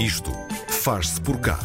Isto faz-se por cá.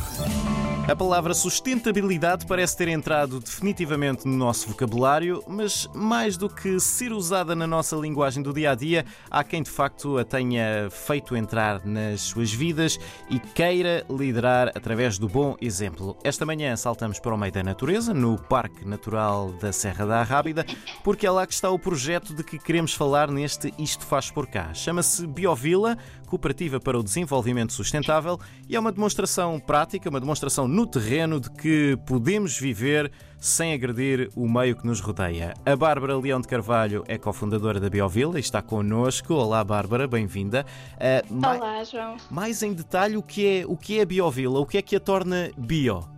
A palavra sustentabilidade parece ter entrado definitivamente no nosso vocabulário, mas mais do que ser usada na nossa linguagem do dia a dia, há quem de facto a tenha feito entrar nas suas vidas e queira liderar através do bom exemplo. Esta manhã saltamos para o meio da natureza, no Parque Natural da Serra da Arrábida, porque é lá que está o projeto de que queremos falar neste Isto Faz Por Cá. Chama-se Biovila, Cooperativa para o Desenvolvimento Sustentável, e é uma demonstração prática, uma demonstração no terreno de que podemos viver sem agredir o meio que nos rodeia. A Bárbara Leão de Carvalho é cofundadora da Biovila e está connosco. Olá, Bárbara, bem-vinda. Uh, Olá, João. Mais em detalhe, o que é, o que é a Biovila? O que é que a torna bio?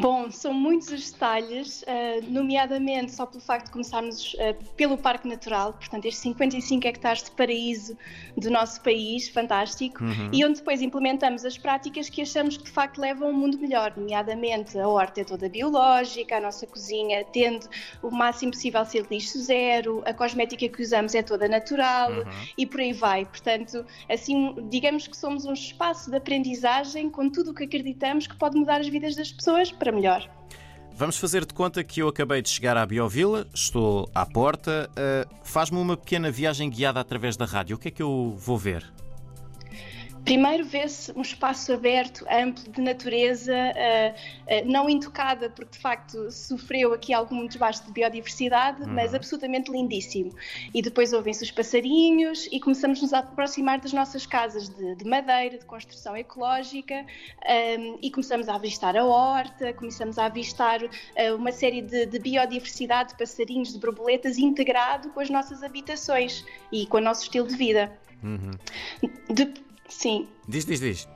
Bom, são muitos os detalhes, uh, nomeadamente só pelo facto de começarmos uh, pelo Parque Natural, portanto, estes 55 hectares de paraíso do nosso país, fantástico, uhum. e onde depois implementamos as práticas que achamos que de facto levam a um mundo melhor, nomeadamente a horta é toda biológica, a nossa cozinha tende o máximo possível a ser lixo zero, a cosmética que usamos é toda natural uhum. e por aí vai. Portanto, assim, digamos que somos um espaço de aprendizagem com tudo o que acreditamos que pode mudar as vidas das pessoas para melhor. Vamos fazer de conta que eu acabei de chegar à Biovila, estou à porta. Uh, Faz-me uma pequena viagem guiada através da rádio. O que é que eu vou ver? Primeiro vê-se um espaço aberto, amplo, de natureza, uh, uh, não intocada, porque de facto sofreu aqui algum desbaste de biodiversidade, uhum. mas absolutamente lindíssimo. E depois ouvem-se os passarinhos e começamos-nos a aproximar das nossas casas de, de madeira, de construção ecológica, um, ehm, e começamos a avistar a horta, começamos a avistar uh, uma série de, de, biodiversidade, de passarinhos, de borboletas, integrado com as nossas habitações e com o nosso estilo de vida. Uhum. De, Sim. Diz, diz, diz.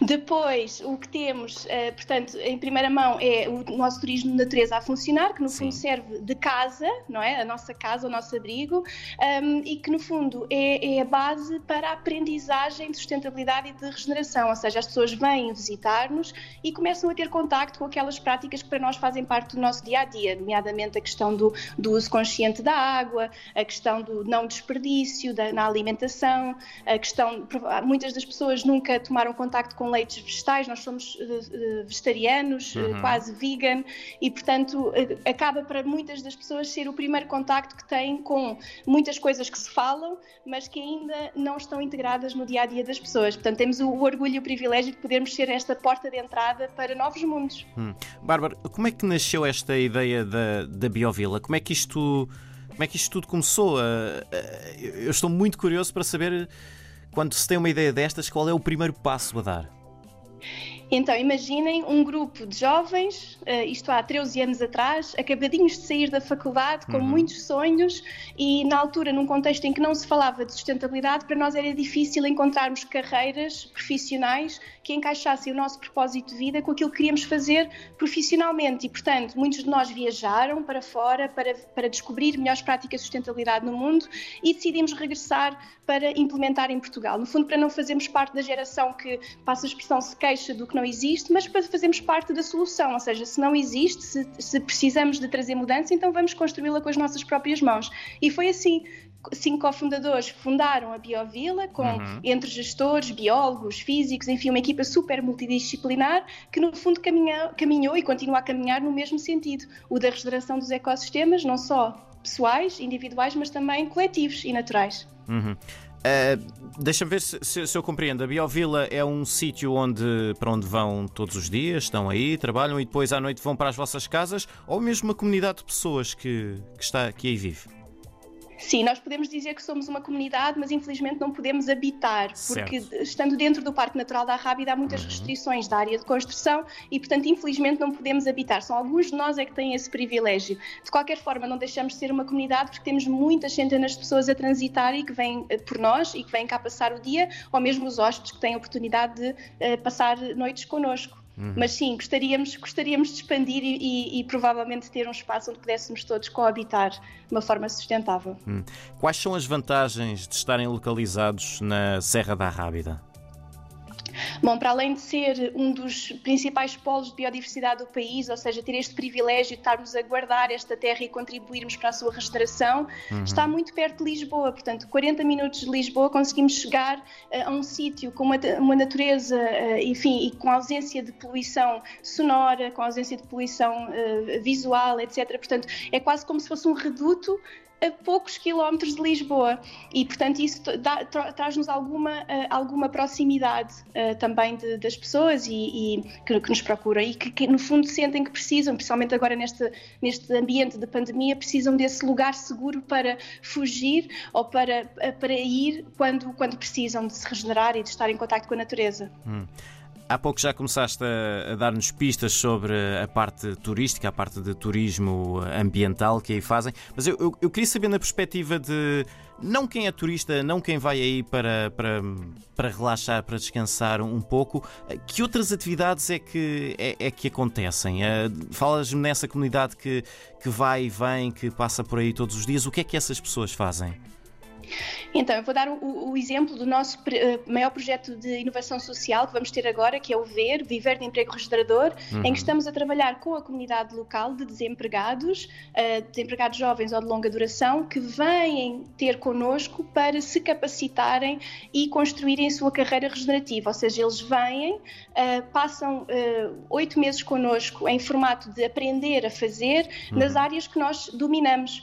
Depois, o que temos, uh, portanto, em primeira mão é o nosso turismo de natureza a funcionar, que no Sim. fundo serve de casa, não é? A nossa casa, o nosso abrigo, um, ehm, e que no fundo é, é, a base para a aprendizagem de sustentabilidade e de regeneração, ou seja, as pessoas vêm visitar-nos e começam a ter contacto com aquelas práticas que para nós fazem parte do nosso dia a dia, nomeadamente a questão do, do uso consciente da água, a questão do não desperdício da, na alimentação, a questão, muitas das pessoas nunca tomaram contacto contacto com leites vegetais, nós somos uh, vegetarianos, uhum. uh, quase vegan, e portanto acaba para muitas das pessoas ser o primeiro contacto que têm com muitas coisas que se falam, mas que ainda não estão integradas no dia a dia das pessoas. Portanto, temos o, o orgulho e o privilégio de podermos ser esta porta de entrada para novos mundos. Hum. Bárbara, como é que nasceu esta ideia da, da Biovila? Como é que isto. Como é que isto tudo começou? Eu estou muito curioso para saber quando se tem uma ideia destas, qual é o primeiro passo a dar? Então, imaginem um grupo de jovens, uh, isto há 13 anos atrás, acabadinhos de sair da faculdade, com uhum. muitos sonhos, e na altura, num contexto em que não se falava de sustentabilidade, para nós era difícil encontrarmos carreiras profissionais que encaixassem o nosso propósito de vida com aquilo que queríamos fazer profissionalmente. E, portanto, muitos de nós viajaram para fora para, para descobrir melhores práticas de sustentabilidade no mundo e decidimos regressar para implementar em Portugal. No fundo, para não fazermos parte da geração que, passa a expressão, se queixa do que não não existe, mas para fazermos parte da solução. Ou seja, se não existe, se, se precisamos de trazer mudança, então vamos construí-la com as nossas próprias mãos. E foi assim cinco cofundadores fundaram a Biovila, com uhum. entre gestores, biólogos, físicos, enfim, uma equipa super multidisciplinar que, no fundo, caminhou, caminhou e continua a caminhar no mesmo sentido, o da regeneração dos ecossistemas, não só pessoais, individuais, mas também coletivos e naturais. Uhum. Uh, Deixa-me ver se, se, se, eu compreendo. A Biovila é um sítio onde, para onde vão todos os dias, estão aí, trabalham e depois à noite vão para as vossas casas, ou mesmo uma comunidade de pessoas que, que, está, que aí vive? Sim, nós podemos dizer que somos uma comunidade, mas infelizmente não podemos habitar, porque certo. estando dentro do Parque Natural da Rábida há muitas uhum. restrições da área de construção e, portanto, infelizmente não podemos habitar. São alguns de nós é que têm esse privilégio. De qualquer forma, não deixamos de ser uma comunidade porque temos muitas centenas de pessoas a transitar e que vêm eh, por nós e que vêm cá passar o dia, ou mesmo os hóspedes que têm a oportunidade de uh, passar noites connosco. Uhum. Mas sim, gostaríamos, gostaríamos de expandir e, e, e, provavelmente ter um espaço onde pudéssemos todos coabitar de uma forma sustentável. Uhum. Quais são as vantagens de estarem localizados na Serra da Rábida? Bom, para além de ser um dos principais polos de biodiversidade do país, ou seja, ter este privilégio de estarmos a guardar esta terra e contribuirmos para a sua regeneração, uhum. está muito perto de Lisboa. Portanto, 40 minutos de Lisboa conseguimos chegar uh, a um sítio com uma, uma natureza, uh, enfim, e com ausência de poluição sonora, com ausência de poluição uh, visual, etc. Portanto, é quase como se fosse um reduto a poucos quilómetros de Lisboa e, portanto, isso tra traz-nos alguma, uh, alguma proximidade uh, também de, das pessoas e, e que, que, nos procuram e que, que, no fundo, sentem que precisam, principalmente agora neste, neste ambiente de pandemia, precisam desse lugar seguro para fugir ou para, para ir quando, quando precisam de se regenerar e de estar em contato com a natureza. Hum. Há pouco já começaste a, a dar-nos pistas sobre a parte turística, a parte de turismo ambiental que aí fazem, mas eu, eu, eu, queria saber na perspectiva de não quem é turista, não quem vai aí para, para, para relaxar, para descansar um pouco, que outras atividades é que, é, é que acontecem? Eh, falas-me nessa comunidade que, que vai e vem, que passa por aí todos os dias, o que é que essas pessoas fazem? Então, eu vou dar o, o exemplo do nosso uh, maior projeto de inovação social que vamos ter agora, que é o VER, Viver de Emprego Regenerador, uhum. em que uhum. estamos a trabalhar com a comunidade local de desempregados, uh, desempregados jovens ou de longa duração, que vêm ter connosco para se capacitarem e construírem a sua carreira regenerativa. Ou seja, eles vêm, uh, passam oito meses connosco em formato de aprender a fazer uhum. nas áreas que nós dominamos,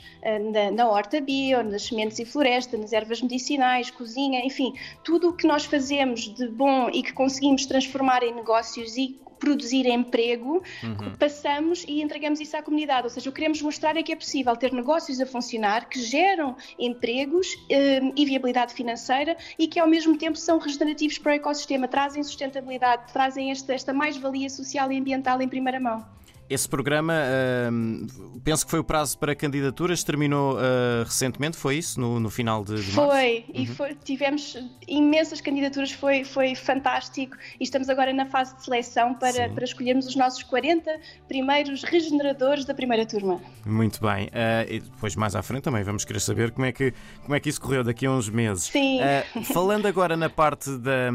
na, na horta bio, nas sementes e florestas, nas ervas medicinais, cozinha, enfim, tudo o que nós fazemos de bom e que conseguimos transformar em negócios e produzir emprego, uhum. passamos e entregamos isso à comunidade. Ou seja, o que queremos mostrar é que é possível ter negócios a funcionar que geram empregos um, e viabilidade financeira e que ao mesmo tempo são regenerativos para o ecossistema, trazem sustentabilidade, trazem esta, esta mais-valia social e ambiental em primeira mão. Esse programa, uh, penso que foi o prazo para candidaturas, terminou uh, recentemente, foi isso? No, no final de, de março? Foi, uhum. e foi, tivemos imensas candidaturas, foi, foi fantástico e estamos agora na fase de seleção para, para escolhermos os nossos 40 primeiros regeneradores da primeira turma. Muito bem, uh, e depois mais à frente também vamos querer saber como é que, como é que isso correu daqui a uns meses. Sim. falando agora na parte da,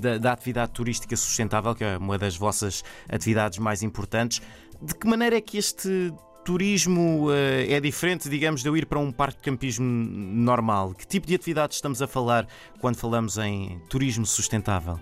da, da atividade turística sustentável, que é uma das vossas atividades mais importantes, de que maneira é que este turismo uh, é diferente, digamos, de eu ir para um parque de campismo normal? Que tipo de atividades estamos a falar quando falamos em turismo sustentável?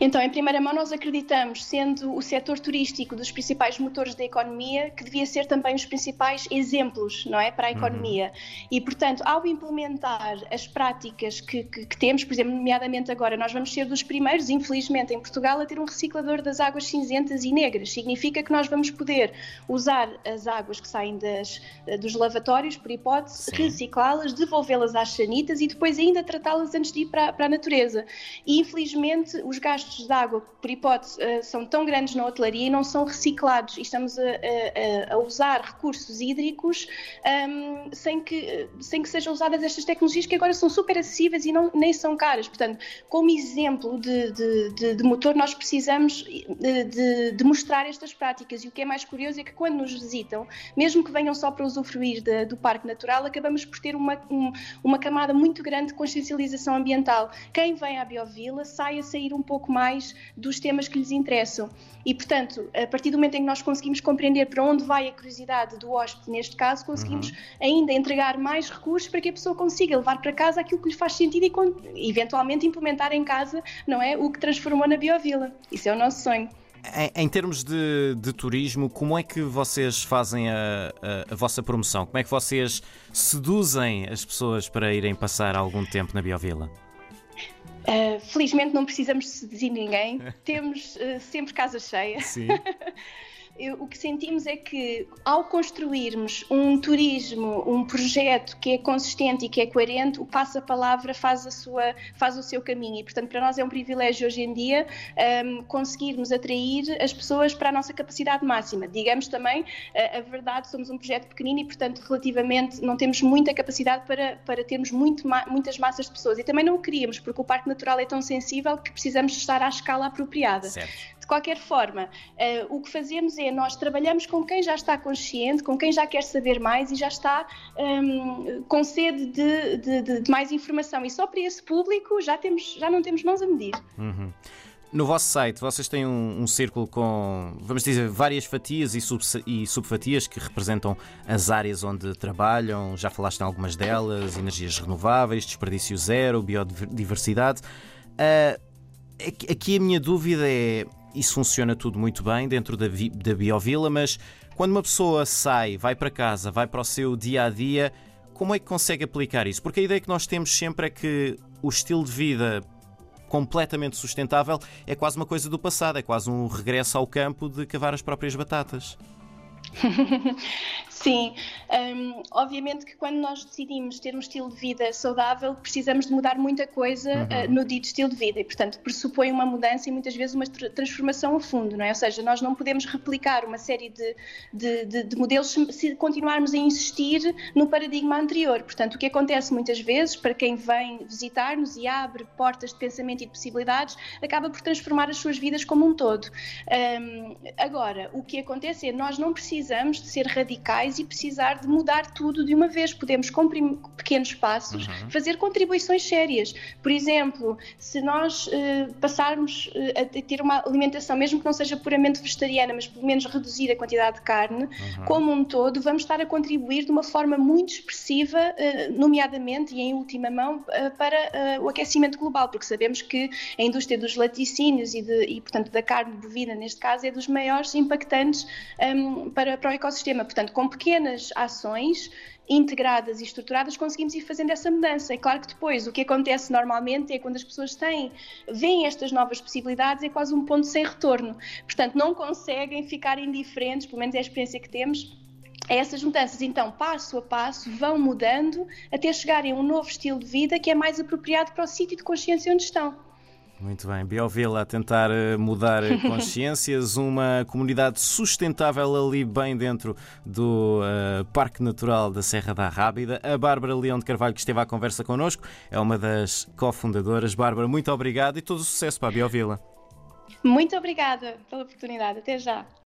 Então, em primeira mão, nós acreditamos, sendo o setor turístico dos principais motores da economia, que devia ser também os principais exemplos, não é, para a economia. Uhum. E, portanto, ao implementar as práticas que, que, que, temos, por exemplo, nomeadamente agora, nós vamos ser dos primeiros, infelizmente, em Portugal, a ter um reciclador das águas cinzentas e negras. Significa que nós vamos poder usar as águas que saem das, dos lavatórios, por hipótese, reciclá-las, devolvê-las às sanitas e depois ainda tratá-las antes de ir para, para a natureza. E, infelizmente, os gastos de água, por hipótese, uh, são tão grandes na hotelaria e não são reciclados. E estamos a, a, a usar recursos hídricos um, sem, que, sem que sejam usadas estas tecnologias que agora são super acessíveis e não, nem são caras. Portanto, como exemplo de, de, de, de motor, nós precisamos de, de, mostrar estas práticas. E o que é mais curioso é que quando nos visitam, mesmo que venham só para usufruir do Parque Natural, acabamos por ter uma, um, uma camada muito grande de consciencialização ambiental. Quem vem à Biovila sai a sair um pouco mais dos temas que lhes interessam. E, portanto, a partir do momento em que nós conseguimos compreender para onde vai a curiosidade do hóspede, neste caso, conseguimos uhum. ainda entregar mais recursos para que a pessoa consiga levar para casa aquilo que lhe faz sentido e, eventualmente, implementar em casa, não é? O que transformou na Biovila. Isso é o nosso sonho. Em, em, termos de, de, turismo, como é que vocês fazem a, a, a, vossa promoção? Como é que vocês seduzem as pessoas para irem passar algum tempo na Biovila? Uh, felizmente não precisamos seduzir ninguém, temos uh, sempre casa cheia. Sim. o que sentimos é que ao construirmos um turismo, um projeto que é consistente e que é coerente, o passa-palavra faz, a faz o seu caminho. E, portanto, para nós é um privilégio hoje em dia um, conseguirmos atrair as pessoas para a nossa capacidade máxima. Digamos também a, a verdade, somos um projeto pequenino e, portanto, relativamente não temos muita capacidade para, para termos muito, muitas massas de pessoas. E também não o queríamos, porque o Parque Natural é tão sensível que precisamos estar à escala apropriada. Certo qualquer forma, uh, o que fazemos é nós trabalhamos com quem já está consciente, com quem já quer saber mais e já está um, com sede de, de, de, mais informação. E só para esse público já, temos, já não temos mãos a medir. Uhum. No vosso site, vocês têm um, um, círculo com, vamos dizer, várias fatias e, sub, e subfatias que representam as áreas onde trabalham. Já falaste em algumas delas: energias renováveis, desperdício zero, biodiversidade. Uh, aqui a minha dúvida é: isso funciona tudo muito bem dentro da, da Biovila, mas quando uma pessoa sai, vai para casa, vai para o seu dia a dia, como é que consegue aplicar isso? Porque a ideia que nós temos sempre é que o estilo de vida completamente sustentável é quase uma coisa do passado, é quase um regresso ao campo de cavar as próprias batatas. Sim, um, obviamente que quando nós decidimos ter um estilo de vida saudável, precisamos de mudar muita coisa uhum. uh, no dito estilo de vida e, portanto, pressupõe uma mudança e muitas vezes uma transformação a fundo, não é? Ou seja, nós não podemos replicar uma série de, de, de, de modelos se continuarmos a insistir no paradigma anterior. Portanto, o que acontece muitas vezes para quem vem visitar-nos e abre portas de pensamento e de possibilidades, acaba por transformar as suas vidas como um todo. Um, agora, o que acontece é nós não precisamos de ser radicais e precisar de mudar tudo de uma vez. Podemos, com pequenos passos, uhum. fazer contribuições sérias. Por exemplo, se nós uh, passarmos uh, a ter uma alimentação, mesmo que não seja puramente vegetariana, mas pelo menos reduzir a quantidade de carne, uhum. como um todo, vamos estar a contribuir de uma forma muito expressiva, uh, nomeadamente e em última mão, para o aquecimento global, porque sabemos que a indústria dos laticínios e, de, e portanto, da carne bovina, neste caso, é dos maiores impactantes um, para, para o ecossistema. Portanto, com pequenas ações integradas e estruturadas conseguimos ir fazendo essa mudança. É claro que depois o que acontece normalmente é quando as pessoas têm, veem estas novas possibilidades, é quase um ponto sem retorno. Portanto, não conseguem ficar indiferentes, pelo menos é a experiência que temos, essas mudanças. Então, passo a passo, vão mudando até chegarem a um novo estilo de vida que é mais apropriado para o sítio de consciência onde estão. Muito bem, Biovila a tentar eh, mudar consciências, uma comunidade sustentável ali bem dentro do uh, Parque Natural da Serra da Rábida. A Bárbara Leão de Carvalho, que esteve à conversa connosco, é uma das cofundadoras. Bárbara, muito obrigado e todo o sucesso para a Biovila. Muito obrigada pela oportunidade. Até já.